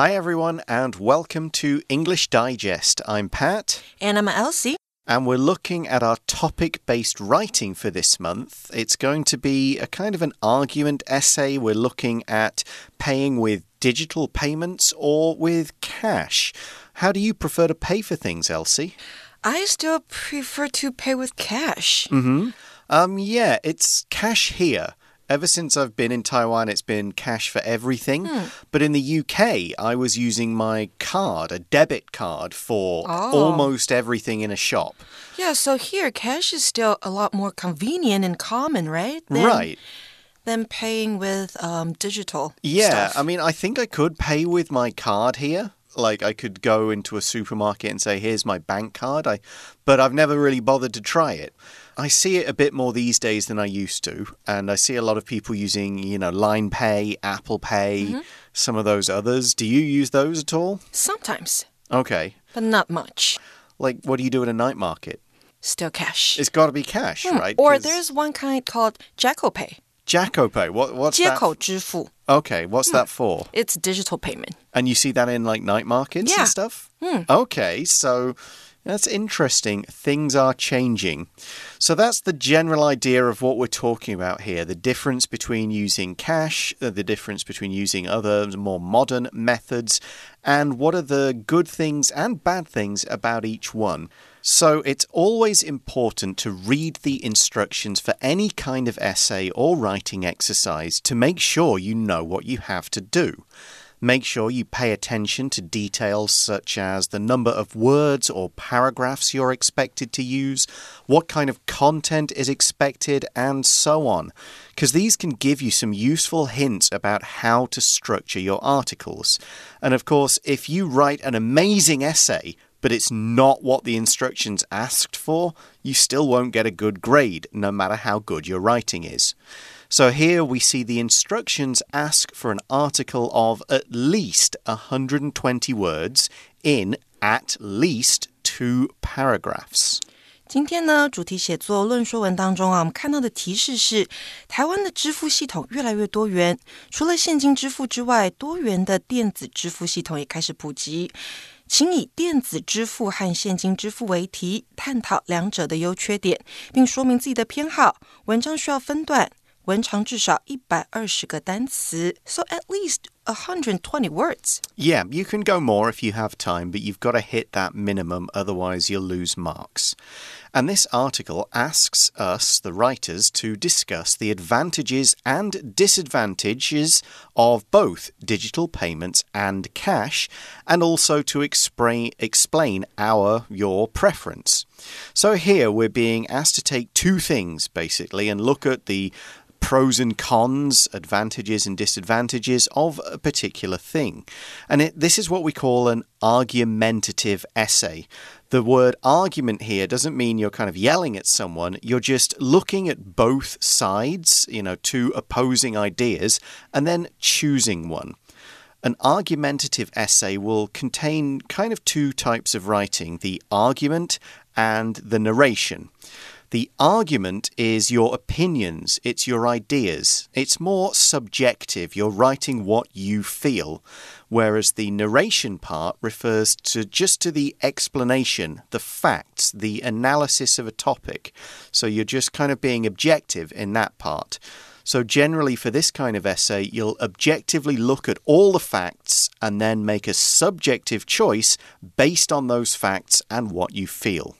Hi, everyone, and welcome to English Digest. I'm Pat. And I'm Elsie. And we're looking at our topic based writing for this month. It's going to be a kind of an argument essay. We're looking at paying with digital payments or with cash. How do you prefer to pay for things, Elsie? I still prefer to pay with cash. Mm hmm. Um, yeah, it's cash here. Ever since I've been in Taiwan, it's been cash for everything. Hmm. But in the UK, I was using my card, a debit card, for Oh. almost everything in a shop. Yeah, so here cash is still a lot more convenient and common, right? Than, right. Than paying with um, digital. Yeah, stuff. I mean, I think I could pay with my card here. Like I could go into a supermarket and say, "Here's my bank card." I, but I've never really bothered to try it. I see it a bit more these days than I used to, and I see a lot of people using, you know, Line Pay, Apple Pay, Mm-hmm. some of those others. Do you use those at all? Sometimes, Okay. but not much. Like, what do you do at a night market? Still cash. It's got to be cash, right? Or there's one kind called JKO Pay. JKO What, what's that? Okay, what's mm. that for? Hmm. It's digital payment. And you see that in like night markets yeah. and stuff? Mm. Okay, so that's interesting. Things are changing. So that's the general idea of what we're talking about here the difference between using cash, uh, the difference between using other more modern methods, and what are the good things and bad things about each one. So it's always important to read the instructions for any kind of essay or writing exercise to make sure you know what you have to do. Make sure you pay attention to details such as the number of words or paragraphs you're expected to use, what kind of content is expected, and so on. Because these can give you some useful hints about how to structure your articles. And of course, if you write an amazing essay, but it's not what the instructions asked for, you still won't get a good grade, no matter how good your writing is. So here we see the instructions ask for an article of at least 120 words in at least two paragraphs. 今天呢，主题写作论说文当中啊，我们看到的提示是，台湾的支付系统越来越多元，除了现金支付之外，多元的电子支付系统也开始普及。 请以电子支付和现金支付为题，探讨两者的优缺点，并说明自己的偏好。文章需要分段，文长至少一百二十个单词，so at least a hundred twenty words。Yeah, you can go more if you have time, but you've got to hit that minimum, otherwise, you'll lose marks. And this article asks us, the writers, to discuss the advantages and disadvantages of both digital payments and cash, and also to explain our, your preference. So here we're being asked to take two things, basically, and look at the pros and cons, advantages and disadvantages of a particular thing. And it, this is what we call an argumentative essay. The word argument here doesn't mean you're kind of yelling at someone, you're just looking at both sides, you know, two opposing ideas, and then choosing one. An argumentative essay will contain kind of two types of writing the argument and the narration. The argument is your opinions, it's your ideas. It's more subjective. You're writing what you feel. Whereas the narration part refers to just to the explanation, the facts, the analysis of a topic. So you're just kind of being objective in that part. So, generally, for this kind of essay, you'll objectively look at all the facts and then make a subjective choice based on those facts and what you feel.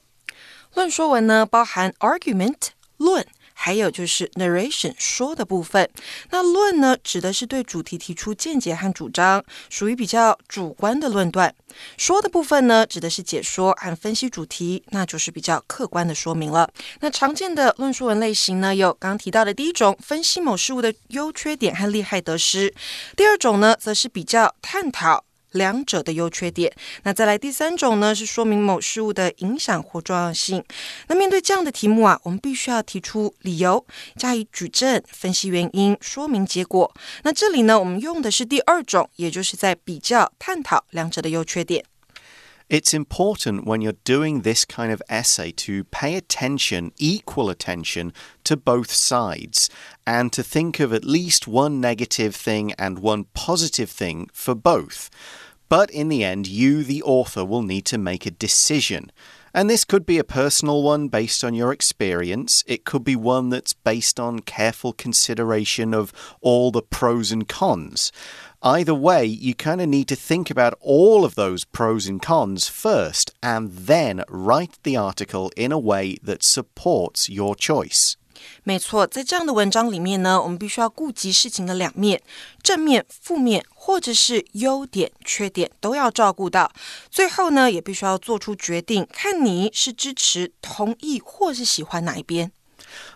论说文呢，包含 argument 论，还有就是 narration 说的部分。那论呢，指的是对主题提出见解和主张，属于比较主观的论断；说的部分呢，指的是解说和分析主题，那就是比较客观的说明了。那常见的论说文类型呢，有刚提到的第一种，分析某事物的优缺点和利害得失；第二种呢，则是比较探讨。两者的优缺点。那再来第三种呢，是说明某事物的影响或重要性。那面对这样的题目啊，我们必须要提出理由，加以举证，分析原因，说明结果。那这里呢，我们用的是第二种，也就是在比较、探讨两者的优缺点。It's important when you're doing this kind of essay to pay attention, equal attention, to both sides and to think of at least one negative thing and one positive thing for both. But in the end, you, the author, will need to make a decision. And this could be a personal one based on your experience. It could be one that's based on careful consideration of all the pros and cons. Either way, you kind of need to think about all of those pros and cons first and then write the article in a way that supports your choice. 没错，在这样的文章里面呢，我们必须要顾及事情的两面，正面、负面，或者是优点、缺点都要照顾到。最后呢，也必须要做出决定，看你是支持、同意或是喜欢哪一边。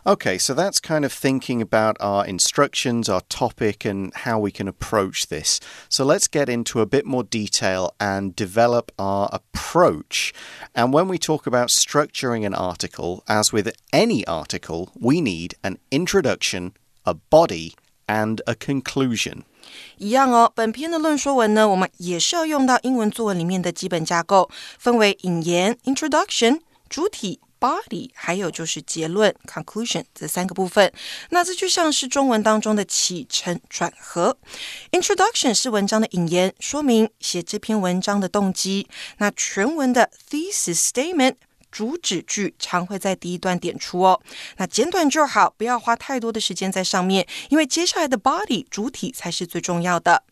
Okay, so that's kind of thinking about our instructions, our topic, and how we can approach this. So let's get into a bit more detail and develop our approach. And when we talk about structuring an article, as with any article, we need an introduction, a body, and a conclusion. 一样哦，本篇的论说文呢，我们也是要用到英文作文里面的基本架构，分为引言 （introduction）、主体 body，还有就是结论 conclusion 这三个部分。那这就像是中文当中的起承转合。Introduction 是文章的引言，说明写这篇文章的动机。那全文的 thesis statement 主旨句常会在第一段点出哦。那简短就好，不要花太多的时间在上面，因为接下来的 body 主体才是最重要的。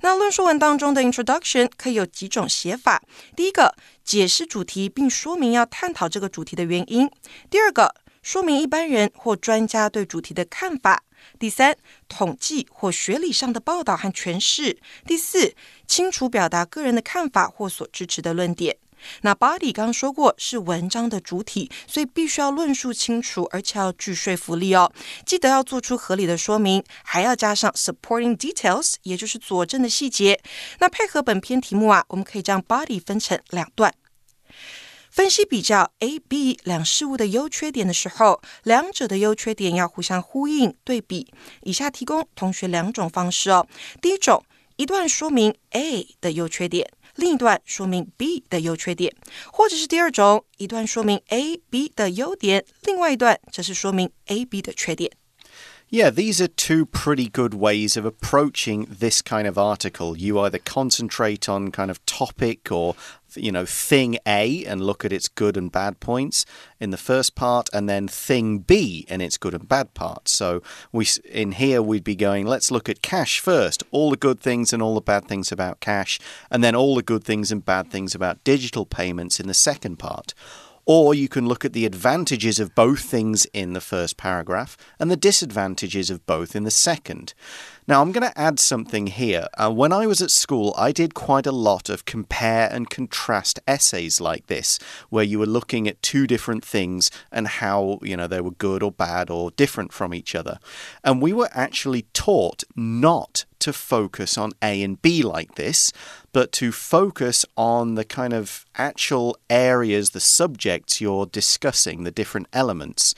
那论述文当中的 introduction 可以有几种写法。第一个，解释主题并说明要探讨这个主题的原因；第二个，说明一般人或专家对主题的看法；第三，统计或学理上的报道和诠释；第四，清楚表达个人的看法或所支持的论点。那 body 刚说过是文章的主体，所以必须要论述清楚，而且要具说服力哦。记得要做出合理的说明，还要加上 supporting details，也就是佐证的细节。那配合本篇题目啊，我们可以将 body 分成两段，分析比较 A、B 两事物的优缺点的时候，两者的优缺点要互相呼应对比。以下提供同学两种方式哦。第一种，一段说明 A 的优缺点。另一段说明 B 的优缺点，或者是第二种，一段说明 A、B 的优点，另外一段则是说明 A、B 的缺点。Yeah, these are two pretty good ways of approaching this kind of article. You either concentrate on kind of topic or you know, thing A and look at its good and bad points in the first part, and then thing B and its good and bad parts. So we in here we'd be going, let's look at cash first, all the good things and all the bad things about cash, and then all the good things and bad things about digital payments in the second part. Or you can look at the advantages of both things in the first paragraph and the disadvantages of both in the second. Now, I'm going to add something here. Uh, when I was at school, I did quite a lot of compare and contrast essays like this, where you were looking at two different things and how, you know, they were good or bad or different from each other. And we were actually taught not to focus on A and B like this, but to focus on the kind of actual areas, the subjects you're discussing, the different elements.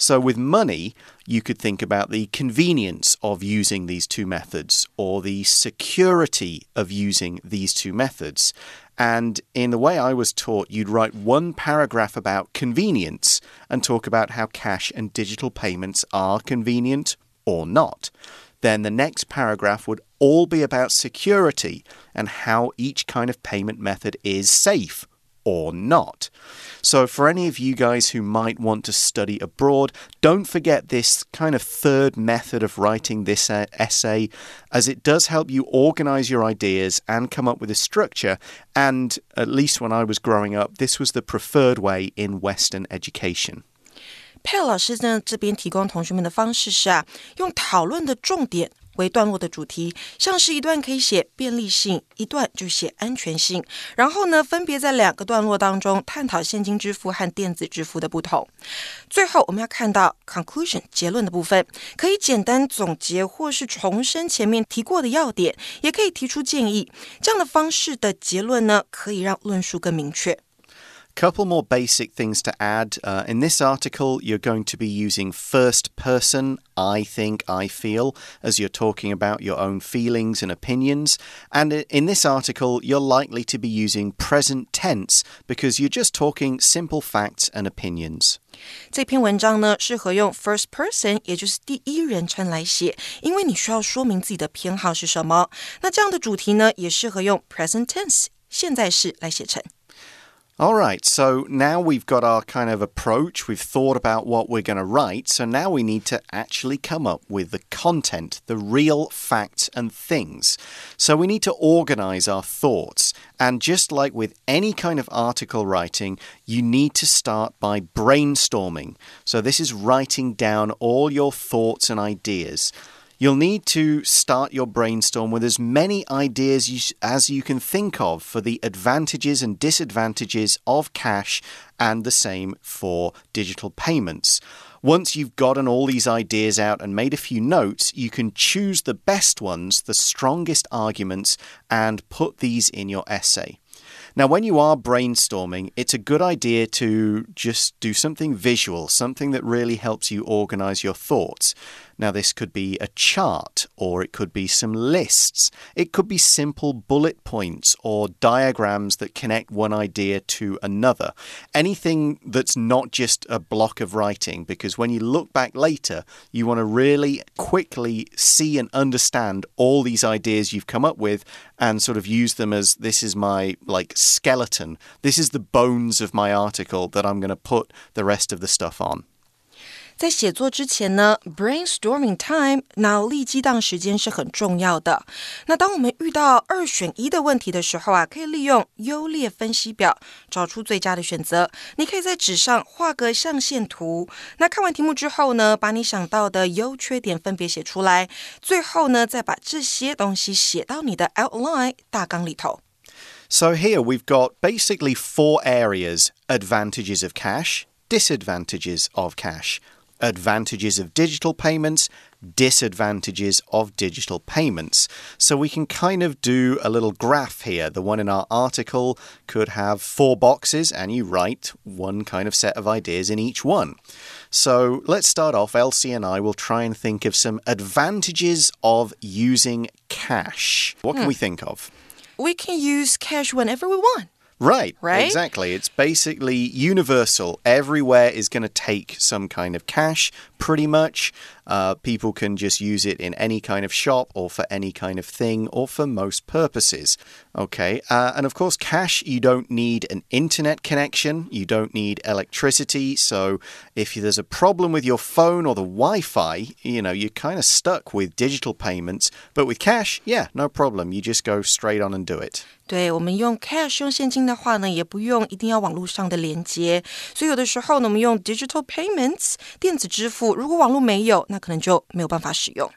So, with money, you could think about the convenience of using these two methods or the security of using these two methods. And in the way I was taught, you'd write one paragraph about convenience and talk about how cash and digital payments are convenient or not then the next paragraph would all be about security and how each kind of payment method is safe or not. So, for any of you guys who might want to study abroad, don't forget this kind of third method of writing this essay, as it does help you organize your ideas and come up with a structure. And at least when I was growing up, this was the preferred way in Western education. 佩尔老师呢这边提供同学们的方式是啊，用讨论的重点 为段落的主题，像是一段可以写便利性，一段就写安全性，然后呢分别在两个段落当中探讨现金支付和电子支付的不同。最后我们要看到 conclusion 结论的部分，可以简单总结或是重申前面提过的要点，也可以提出建议。这样的方式的结论呢，可以让论述更明确。Couple more basic things to add. Uh, in this article, you're going to be using first person, I think, I feel, as you're talking about your own feelings and opinions. And in this article, you're likely to be using present tense because you're just talking simple facts and opinions. 这篇文章呢，适合用 first person，也就是第一人称来写，因为你需要说明自己的偏好是什么。那这样的主题呢，也适合用 present tense，现在式来写成。 All right, so now we've got our kind of approach. We've thought about what we're going to write. So now we need to actually come up with the content, the real facts and things. So we need to organize our thoughts. And just like with any kind of article writing, you need to start by brainstorming. So this is writing down all your thoughts and ideas. You'll need to start your brainstorm with as many ideas as you can think of for the advantages and disadvantages of cash, and the same for digital payments. Once you've gotten all these ideas out and made a few notes, you can choose the best ones, the strongest arguments, and put these in your essay. Now, when you are brainstorming, it's a good idea to just do something visual, something that really helps you organize your thoughts. Now, this could be a chart, or it could be some lists. It could be simple bullet points or diagrams that connect one idea to another. Anything that's not just a block of writing, because when you look back later, you want to really quickly see and understand all these ideas you've come up with and sort of use them as this is my like skeleton. This is the bones of my article that I'm going to put the rest of the stuff on. 在写作之前呢，brainstorming time 脑力激荡时间是很重要的。那当我们遇到二选一的问题的时候啊，可以利用优劣分析表找出最佳的选择。你可以在纸上画个象限图。那看完题目之后呢，把你想到的优缺点分别写出来。最后呢，再把这些东西写到你的 outline 大纲里头。So here we've got basically four areas: advantages of cash, disadvantages of cash advantages of digital payments, disadvantages of digital payments. So we can kind of do a little graph here. The one in our article could have four boxes, and you write one kind of set of ideas in each one. So let's start off. Elsie and I will try and think of some advantages of using cash. What can hmm. we think of? We can use cash whenever we want. Right. Right? Exactly. It's basically universal. Everywhere is going to take some kind of cash, pretty much. Uh, people can just use it in any kind of shop or for any kind of thing or for most purposes. Okay. Uh, and of course, cash, you don't need an internet connection, you don't need electricity. So if there's a problem with your phone or the Wi Fi, you know, you're kind of stuck with digital payments. But with cash, yeah, no problem. You just go straight on and do it. 对我们用 cash 用现金的话呢，也不用一定要网络上的连接，所以有的时候呢，我们用 digital payments 电子支付，如果网络没有，那可能就没有办法使用。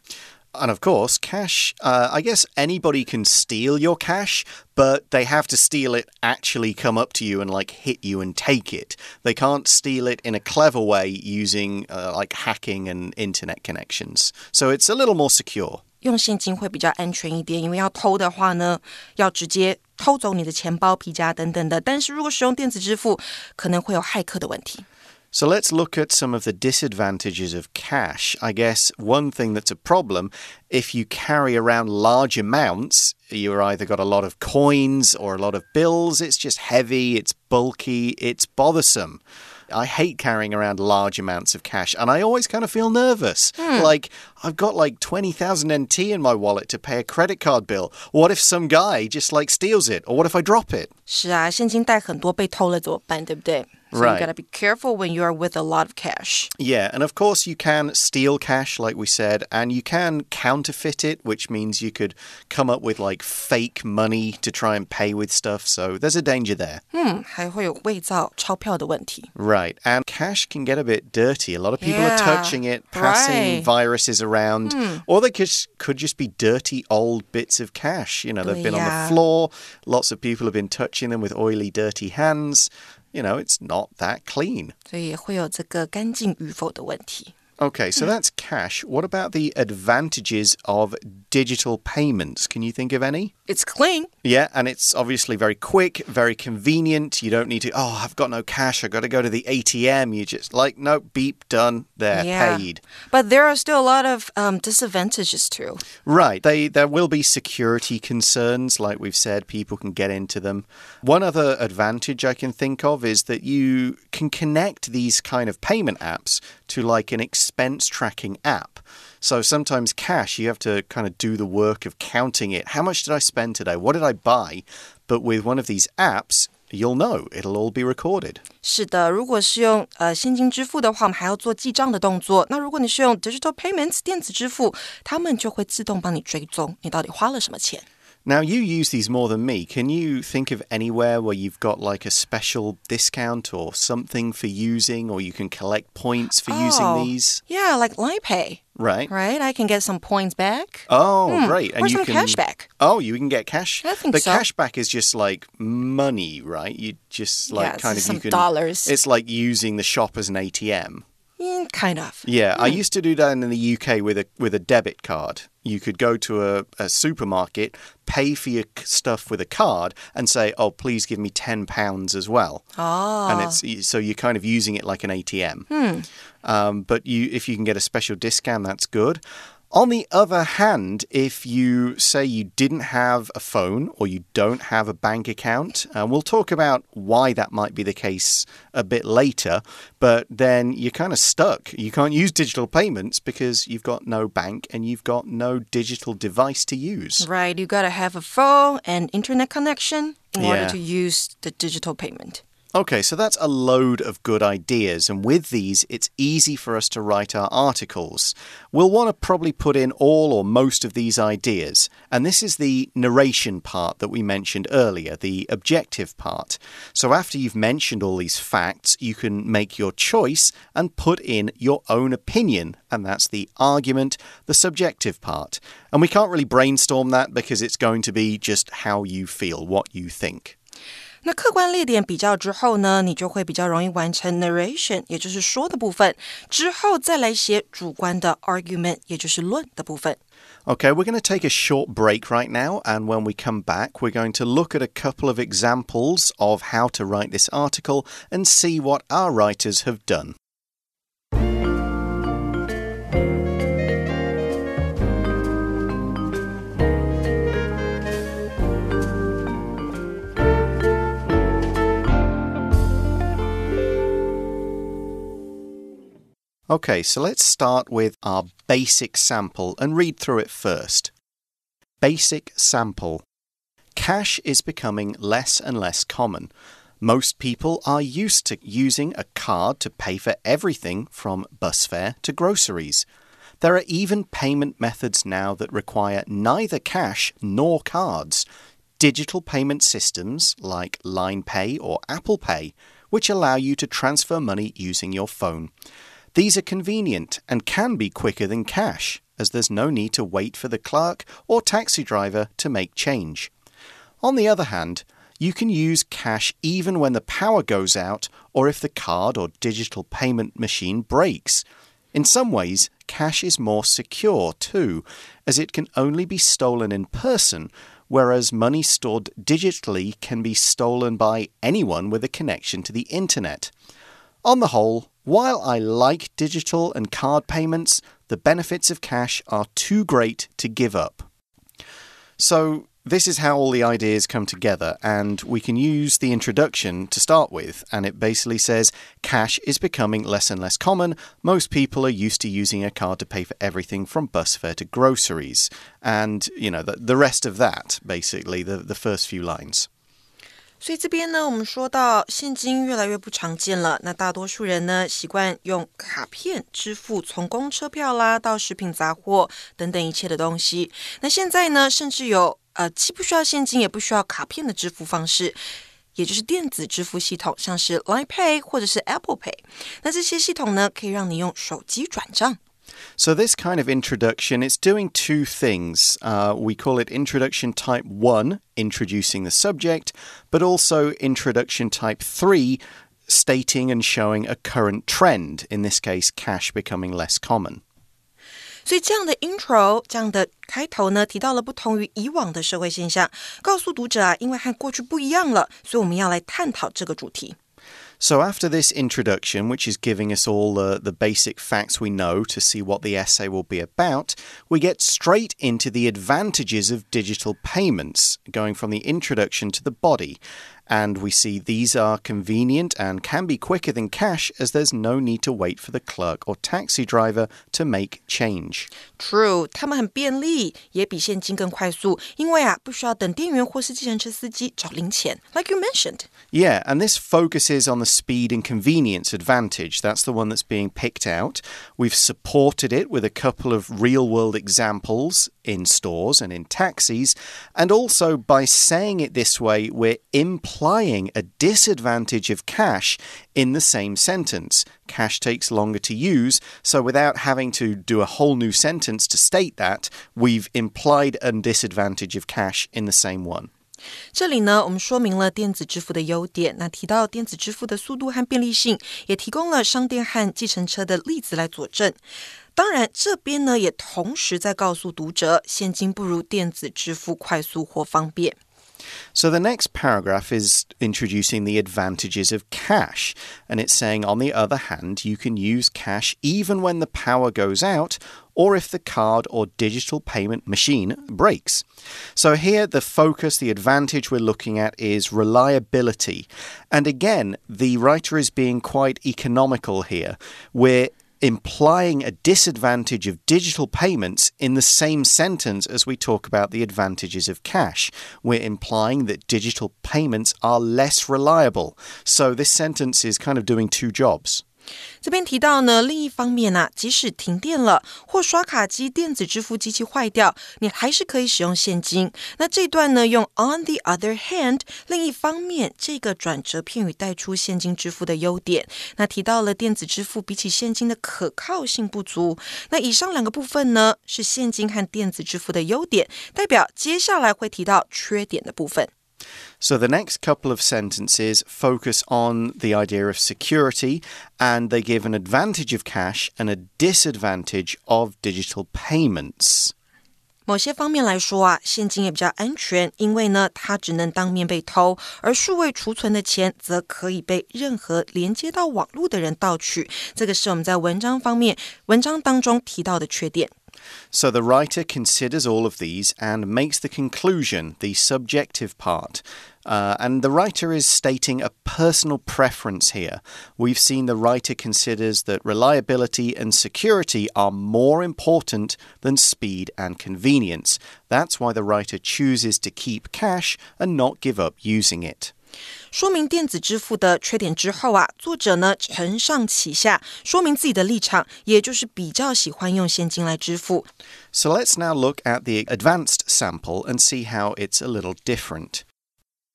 And of course, cash, uh, I guess anybody can steal your cash, but they have to steal it, actually come up to you and like hit you and take it. They can't steal it in a clever way using uh, like hacking and internet connections. So it's a little more secure. 用现金会比较安全一点，因为要偷的话呢，要直接偷走你的钱包、皮夹等等的。但是如果使用电子支付，可能会有骇客的问题。 So let's look at some of the disadvantages of cash. I guess one thing that's a problem if you carry around large amounts, you've either got a lot of coins or a lot of bills, it's just heavy, it's bulky, it's bothersome. I hate carrying around large amounts of cash and I always kind of feel nervous. Hmm. Like, I've got like 20,000 NT in my wallet to pay a credit card bill. What if some guy just like steals it? Or what if I drop it? 是啊，现金带很多被偷了怎么办？对不对 ？so right. you gotta be careful when you're with a lot of cash. Yeah, and of course you can steal cash, like we said, and you can counterfeit it, which means you could come up with like fake money to try and pay with stuff. So there's a danger there. Hmm, right, and cash can get a bit dirty. A lot of people yeah, are touching it, passing right. viruses around, hmm. or they could could just be dirty old bits of cash. You know, they've been yeah. on the floor. Lots of people have been touching them with oily, dirty hands you know, it's not that clean. Okay, so that's cash. What about the advantages of digital payments? Can you think of any? It's clean. Yeah, and it's obviously very quick, very convenient. You don't need to, oh, I've got no cash. I've got to go to the ATM. You just like, no, beep, done, there, Yeah. paid. But there are still a lot of um, disadvantages too. Right. They there will be security concerns, like we've said, people can get into them. One other advantage I can think of is that you can connect these kind of payment apps to like an expense tracking app. So sometimes cash, you have to kind of do the work of counting it. How much did I spend today? What did I buy? But with one of these apps, you'll know. It'll all be recorded. 是的，如果是用呃现金支付的话，我们还要做记账的动作。那如果你是用 digital payments 电子支付，他们就会自动帮你追踪你到底花了什么钱。 Now, you use these more than me. Can you think of anywhere where you've got like a special discount or something for using, or you can collect points for Oh. using these? Yeah, Line Pay, Right. right? I can get some points back. Oh, hmm. great. or you some can cash back. Oh, you can get cash. I think but so. cashback is just like money, right? You just like Yeah, kind of you can dollars. It's like using the shop as an ATM. Mm, kind of. Yeah, I used to do that in the UK with a with a debit card. You could go to a, a supermarket, pay for your stuff with a card, and say, "Oh, please give me ten pounds as well." Oh. and it's so you're kind of using it like an ATM. Um, but you, if you can get a special discount, that's good. On the other hand, if you say you didn't have a phone or you don't have a bank account, uh, we'll talk about why that might be the case a bit later, but then you're kind of stuck. You can't use digital payments because you've got no bank and you've got no digital device to use. Right, you gotta have a phone and internet connection in order to use the digital payment. Okay, so that's a load of good ideas, and with these, it's easy for us to write our articles. We'll want to probably put in all or most of these ideas, and this is the narration part that we mentioned earlier, the objective part. So after you've mentioned all these facts, you can make your choice and put in your own opinion, and that's the argument, the subjective part. And we can't really brainstorm that because it's going to be just how you feel, what you think. 那客观列点比较之后呢，你就会比较容易完成 narration，也就是说的部分，之后再来写主观的 argument，也就是论的部分。 Okay, we're going to take a short break right now, and when we come back, we're going to look at a couple of examples of how to write this article and see what our writers have done. Okay, so let's start with our basic sample and read through it first. Basic sample. Cash is becoming less and less common. Most people are used to using a card to pay for everything from bus fare to groceries. There are even payment methods now that require neither cash nor cards. Digital payment systems like Line Pay or Apple Pay, which allow you to transfer money using your phone. These are convenient and can be quicker than cash, as there's no need to wait for the clerk or taxi driver to make change. On the other hand, you can use cash even when the power goes out or if the card or digital payment machine breaks. In some ways, cash is more secure too, as it can only be stolen in person, whereas money stored digitally can be stolen by anyone with a connection to the internet. On the whole, while I like digital and card payments, the benefits of cash are too great to give up. So, this is how all the ideas come together, and we can use the introduction to start with. And it basically says cash is becoming less and less common. Most people are used to using a card to pay for everything from bus fare to groceries. And, you know, the, the rest of that, basically, the, the first few lines. 所以这边呢，我们说到现金越来越不常见了，那大多数人呢习惯用卡片支付，从公车票啦到食品杂货等等一切的东西。那现在呢，甚至有呃既不需要现金也不需要卡片的支付方式。也就是电子支付系统，像是 Line Pay 或者是 Apple Pay，那这些系统呢，可以让你用手机转账。So, this kind of introduction, it's doing two things. Uh, we call it introduction type 1, introducing the subject, but also introduction type 3, stating and showing a current trend, in this case, cash becoming less common. 所以这样的 intro，这样的开头呢，提到了不同于以往的社会现象，告诉读者啊，因为和过去不一样了，所以我们要来探讨这个主题。 So, after this introduction, which is giving us all the, the basic facts we know to see what the essay will be about, we get straight into the advantages of digital payments, going from the introduction to the body. And we see these are convenient and can be quicker than cash as there's no need to wait for the clerk or taxi driver to make change. True，它们很便利，也比现金更快速，因为啊，不需要等店员或是计程车司机找零钱，like you mentioned. Yeah, and this focuses on the speed and convenience advantage. That's the one that's being picked out. We've supported it with a couple of real world examples in stores and in taxis, and also by saying it this way, we're implying implying a disadvantage of cash in the same sentence. Cash takes longer to use, so without having to do a whole new sentence to state that, we've implied a disadvantage of cash in the same one. 这里呢，我们说明了电子支付的优点。那提到电子支付的速度和便利性，也提供了商店和计程车的例子来佐证。 当然，这边呢也同时在告诉读者，现金不如电子支付快速或方便。so the next paragraph is introducing the advantages of cash. And it's saying, on the other hand, you can use cash even when the power goes out or if the card or digital payment machine breaks. So here, the focus, the advantage we're looking at is reliability. And again, the writer is being quite economical here. We're implying a disadvantage of digital payments in the same sentence as we talk about the advantages of cash. We're implying that digital payments are less reliable. So this sentence is kind of doing two jobs. 这边提到呢，另一方面呢，即使停电了或刷卡机、电子支付机器坏掉，你还是可以使用现金。那这段呢，用 on the other hand，另一方面，这个转折片语带出现金支付的优点。那提到了电子支付比起现金的可靠性不足。那以上两个部分呢，是现金和电子支付的优点，代表接下来会提到缺点的部分。So the next couple of sentences focus on the idea of security and they give an advantage of cash and a disadvantage of digital payments. 某些方面来说啊，现金也比较安全，因为呢，它只能当面被偷，而数位储存的钱则可以被任何连接到网络的人盗取。这个是我们在文章方面文章当中提到的缺点。 So the writer considers all of these and makes the conclusion, the subjective part. Uh, and the writer is stating a personal preference here. We've seen the writer considers that reliability and security are more important than speed and convenience. That's why the writer chooses to keep cash and not give up using it. 说明电子支付的缺点之后啊，作者呢承上启下，说明自己的立场，也就是比较喜欢用现金来支付。So let's now look at the advanced sample and see how it's a little different.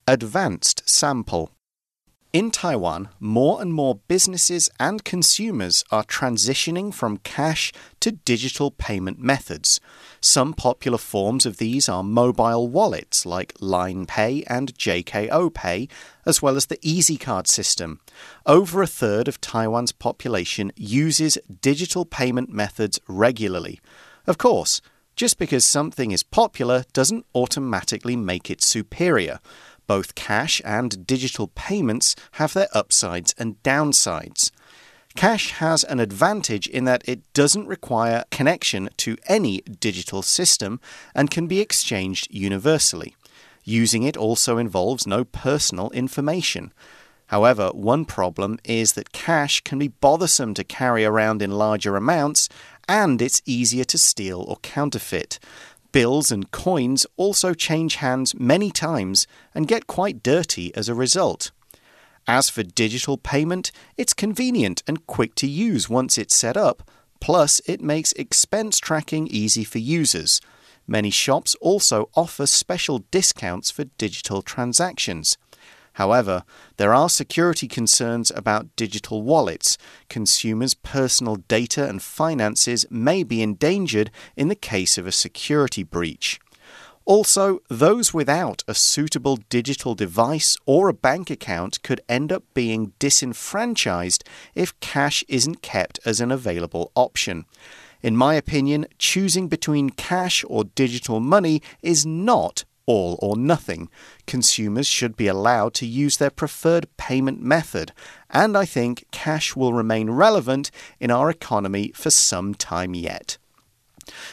Advanced sample. In Taiwan, more and more businesses and consumers are transitioning from cash to digital payment methods. Some popular forms of these are mobile wallets like Line Pay and JKO Pay, as well as the EasyCard system. Over a third of Taiwan's population uses digital payment methods regularly. Of course, just because something is popular doesn't automatically make it superior. Both cash and digital payments have their upsides and downsides. Cash has an advantage in that it doesn't require connection to any digital system and can be exchanged universally. Using it also involves no personal information. However, one problem is that cash can be bothersome to carry around in larger amounts and it's easier to steal or counterfeit. Bills and coins also change hands many times and get quite dirty as a result. As for digital payment, it's convenient and quick to use once it's set up, plus, it makes expense tracking easy for users. Many shops also offer special discounts for digital transactions. However, there are security concerns about digital wallets. Consumers' personal data and finances may be endangered in the case of a security breach. Also, those without a suitable digital device or a bank account could end up being disenfranchised if cash isn't kept as an available option. In my opinion, choosing between cash or digital money is not all or nothing. Consumers should be allowed to use their preferred payment method, and I think cash will remain relevant in our economy for some time yet.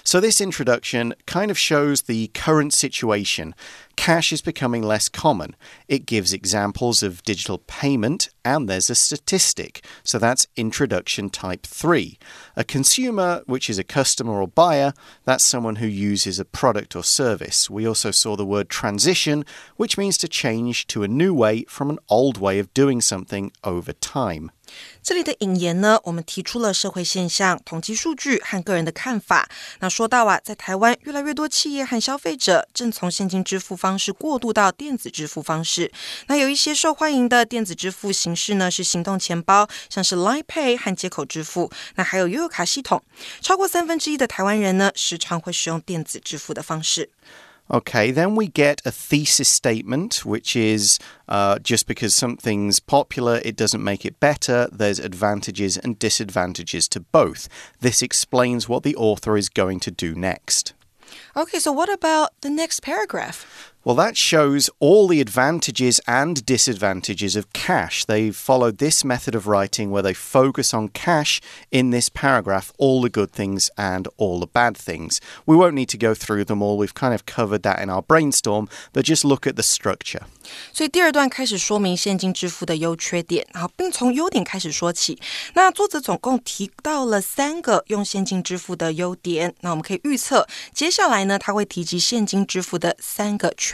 So, this introduction kind of shows the current situation. Cash is becoming less common. It gives examples of digital payment, and there's a statistic. So, that's introduction type 3. A consumer, which is a customer or buyer, that's someone who uses a product or service. We also saw the word transition, which means to change to a new way from an old way of doing something over time. 这里的引言呢，我们提出了社会现象、统计数据和个人的看法。那说到啊，在台湾，越来越多企业和消费者正从现金支付 方式过渡到电子支付方式。那有一些受欢迎的电子支付形式呢，是行动钱包，像是 Line Pay 和街口支付。那还有悠游卡系统。超过三分之一的台湾人呢，时常会使用电子支付的方式。Okay, then we get a thesis statement, which is uh, just because something's popular, it doesn't make it better. There's advantages and disadvantages to both. This explains what the author is going to do next. Okay, so what about the next paragraph? Well, that shows all the advantages and disadvantages of cash. They've followed this method of writing where they focus on cash in this paragraph, all the good things and all the bad things. We won't need to go through them all. We've kind of covered that in our brainstorm, but just look at the structure. 所以第二段开始说明现金支付的优缺点，然后并从优点开始说起。那作者总共提到了三个用现金支付的优点。那我们可以预测，接下来呢，他会提及现金支付的三个缺。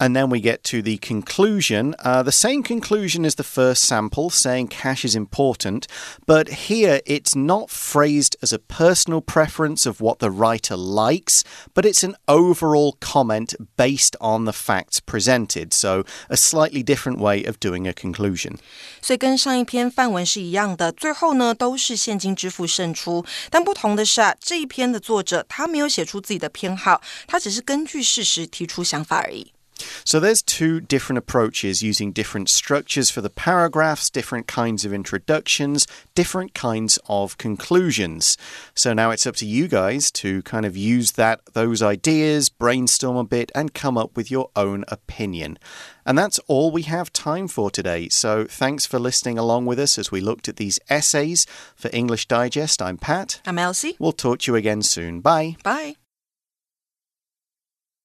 and then we get to the conclusion. Uh, the same conclusion as the first sample, saying cash is important, but here it's not phrased as a personal preference of what the writer likes, but it's an overall comment based on the facts presented. So, a slightly different way of doing a conclusion. 所以跟上一篇范文是一样的，最后呢都是现金支付胜出。但不同的是啊，这一篇的作者他没有写出自己的偏好，他只是根据事实提出想法而已。 So there's two different approaches using different structures for the paragraphs, different kinds of introductions, different kinds of conclusions. So now it's up to you guys to kind of use that those ideas, brainstorm a bit and come up with your own opinion. And that's all we have time for today. So thanks for listening along with us as we looked at these essays for English Digest. I'm Pat. I'm Elsie. We'll talk to you again soon. Bye. Bye.